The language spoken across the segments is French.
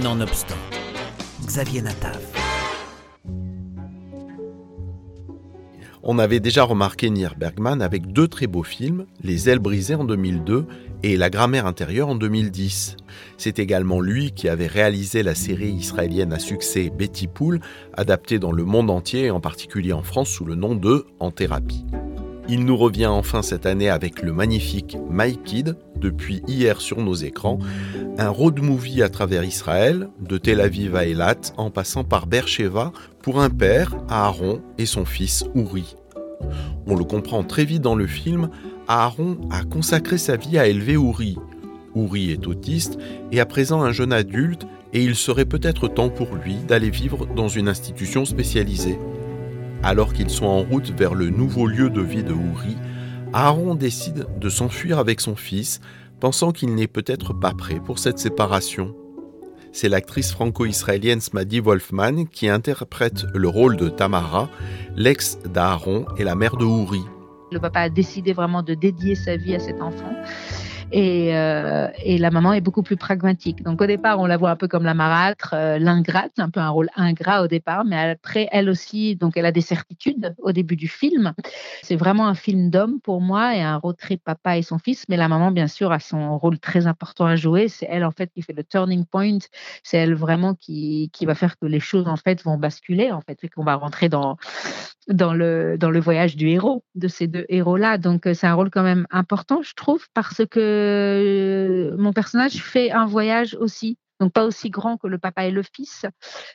Nonobstant, Xavier Natav. On avait déjà remarqué Nier Bergman avec deux très beaux films, Les ailes brisées en 2002 et La grammaire intérieure en 2010. C'est également lui qui avait réalisé la série israélienne à succès Betty Pool, adaptée dans le monde entier et en particulier en France sous le nom de En thérapie. Il nous revient enfin cette année avec le magnifique My Kid, depuis hier sur nos écrans, un road movie à travers Israël, de Tel Aviv à Eilat, en passant par Beersheba, pour un père, Aaron, et son fils Uri. On le comprend très vite dans le film, Aaron a consacré sa vie à élever Uri. Uri est autiste et à présent un jeune adulte et il serait peut-être temps pour lui d'aller vivre dans une institution spécialisée. Alors qu'ils sont en route vers le nouveau lieu de vie de Uri, Aaron décide de s'enfuir avec son fils, pensant qu'il n'est peut-être pas prêt pour cette séparation. C'est l'actrice franco-israélienne Smadi Wolfman qui interprète le rôle de Tamara, l'ex d'Aaron et la mère de Uri. Le papa a décidé vraiment de dédier sa vie à cet enfant. Et, euh, et, la maman est beaucoup plus pragmatique. Donc au départ, on la voit un peu comme la marâtre, euh, l'ingrate, un peu un rôle ingrat au départ, mais après, elle aussi, donc elle a des certitudes au début du film. C'est vraiment un film d'homme pour moi et un road papa et son fils, mais la maman, bien sûr, a son rôle très important à jouer. C'est elle, en fait, qui fait le turning point. C'est elle vraiment qui, qui va faire que les choses, en fait, vont basculer, en fait, et qu'on va rentrer dans, dans, le, dans le voyage du héros, de ces deux héros-là. Donc c'est un rôle quand même important, je trouve, parce que euh, mon personnage fait un voyage aussi. Donc pas aussi grand que le papa et le fils,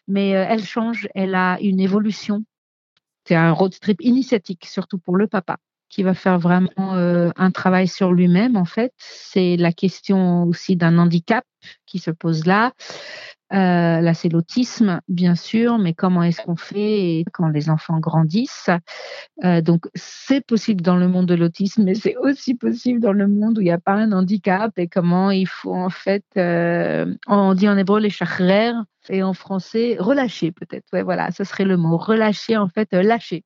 mais euh, elle change, elle a une évolution. C'est un road trip initiatique, surtout pour le papa, qui va faire vraiment euh, un travail sur lui-même, en fait. C'est la question aussi d'un handicap qui se pose là. Euh, là, c'est l'autisme, bien sûr, mais comment est-ce qu'on fait quand les enfants grandissent? Euh, Donc, c'est possible dans le monde de l'autisme, mais c'est aussi possible dans le monde où il n'y a pas un handicap et comment il faut en fait, on dit en hébreu les chachrer et en français relâcher peut-être. Ouais, voilà, ce serait le mot relâcher en fait, lâcher,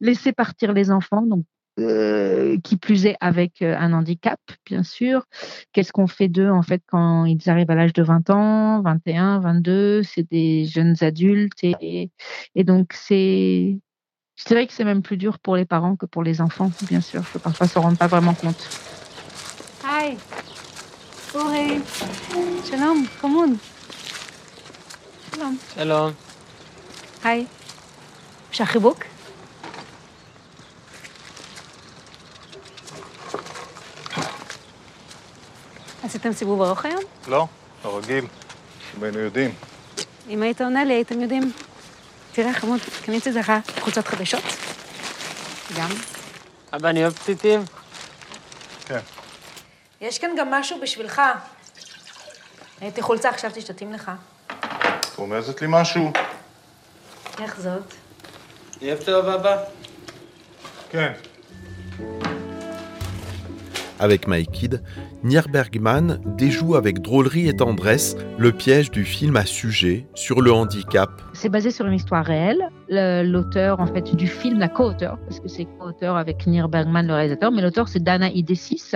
laisser partir les enfants. Donc euh, qui plus est avec euh, un handicap, bien sûr. Qu'est-ce qu'on fait d'eux, en fait, quand ils arrivent à l'âge de 20 ans, 21, 22 C'est des jeunes adultes. Et, et donc, c'est. Je dirais que c'est même plus dur pour les parents que pour les enfants, bien sûr, que parfois ne se rendent pas vraiment compte. Hi. Uri. Shalom. Come Shalom. Shalom. Hi. Shachibouk. עשיתם סיבוב ארוך היום? לא, הרגיל, אם היינו יודעים. אם היית עונה לי, הייתם יודעים. תראה, חמוד, קניתי לך חולצות חדשות. גם. אבא, אני אוהב פתיתים. כן. יש כאן גם משהו בשבילך. הייתי חולצה, חשבתי שתתאים לך. את רומזת לי משהו? איך זאת? אוהב טוב, אבא? כן. Avec My Kid, Nier Bergman déjoue avec drôlerie et tendresse le piège du film à sujet sur le handicap. C'est basé sur une histoire réelle. L'auteur en fait du film, la co-auteur, parce que c'est co-auteur avec Nier Bergman, le réalisateur, mais l'auteur c'est Dana Idesis.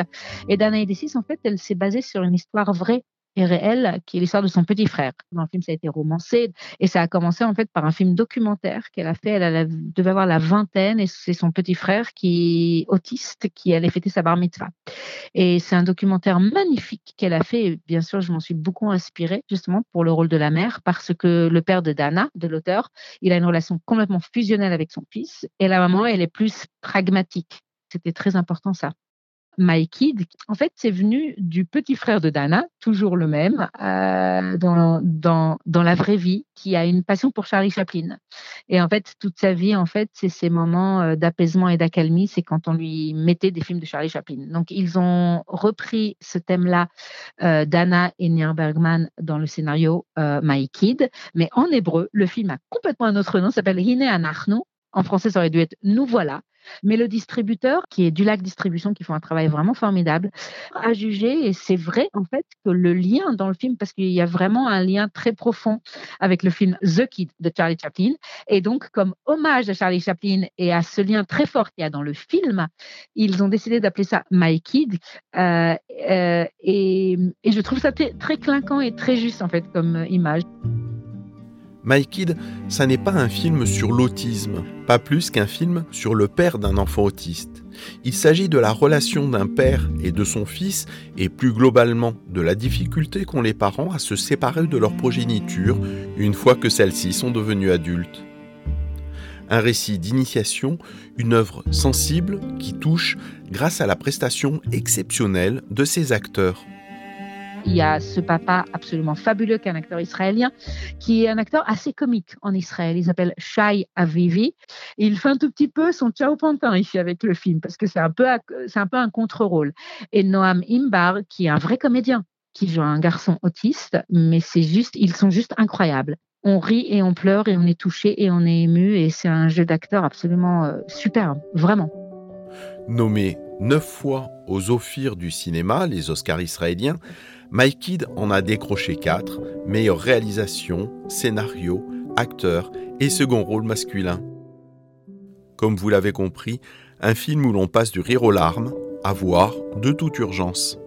Et Dana Idesis, en fait, elle s'est basée sur une histoire vraie et réelle, qui est l'histoire de son petit frère. Dans le film, ça a été romancé et ça a commencé en fait par un film documentaire qu'elle a fait. Elle, devait avoir la vingtaine et c'est son petit frère qui est autiste qui allait fêter sa bar mitzvah. Et c'est un documentaire magnifique qu'elle a fait. Et bien sûr, je m'en suis beaucoup inspirée justement pour le rôle de la mère parce que le père de Dana, de l'auteur, il a une relation complètement fusionnelle avec son fils et la maman, elle est plus pragmatique. C'était très important ça. My Kid, en fait, c'est venu du petit frère de Dana, toujours le même, euh, dans, dans, la vraie vie, qui a une passion pour Charlie Chaplin. Et en fait, toute sa vie, en fait, c'est ces moments euh, d'apaisement et d'accalmie, c'est quand on lui mettait des films de Charlie Chaplin. Donc, ils ont repris ce thème-là, euh, Dana et Nier Bergman, dans le scénario euh, My Kid, mais en hébreu, le film a complètement un autre nom, s'appelle Hine Anachnu. En français, ça aurait dû être Nous voilà. Mais le distributeur, qui est du lac distribution, qui font un travail vraiment formidable, a jugé, et c'est vrai en fait, que le lien dans le film, parce qu'il y a vraiment un lien très profond avec le film The Kid de Charlie Chaplin, et donc comme hommage à Charlie Chaplin et à ce lien très fort qu'il y a dans le film, ils ont décidé d'appeler ça My Kid, euh, euh, et, et, je trouve ça très clinquant et très juste en fait comme image. My Kid, ça n'est pas un film sur l'autisme, pas plus qu'un film sur le père d'un enfant autiste. Il s'agit de la relation d'un père et de son fils, et plus globalement de la difficulté qu'ont les parents à se séparer de leur progéniture une fois que celles-ci sont devenues adultes. Un récit d'initiation, une œuvre sensible qui touche grâce à la prestation exceptionnelle de ses acteurs. Il y a ce papa absolument fabuleux qui est un acteur israélien, qui est un acteur assez comique en Israël. Il s'appelle Shai Avivi. il fait un tout petit peu son ciao pantin ici avec le film, parce que c'est un peu, c'est un peu un contre-rôle. Et Noam Imbar, qui est un vrai comédien, qui joue un garçon autiste, mais c'est juste, ils sont juste incroyables. On rit et on pleure et on est touché et on est ému et c'est un jeu d'acteur absolument euh, superbe, vraiment. Nommé neuf fois aux Ophirs du cinéma, les Oscars israéliens, My en a décroché quatre, meilleure réalisation, scénario, acteur et second rôle masculin. Comme vous l'avez compris, un film où l'on passe du rire aux larmes à voir de toute urgence.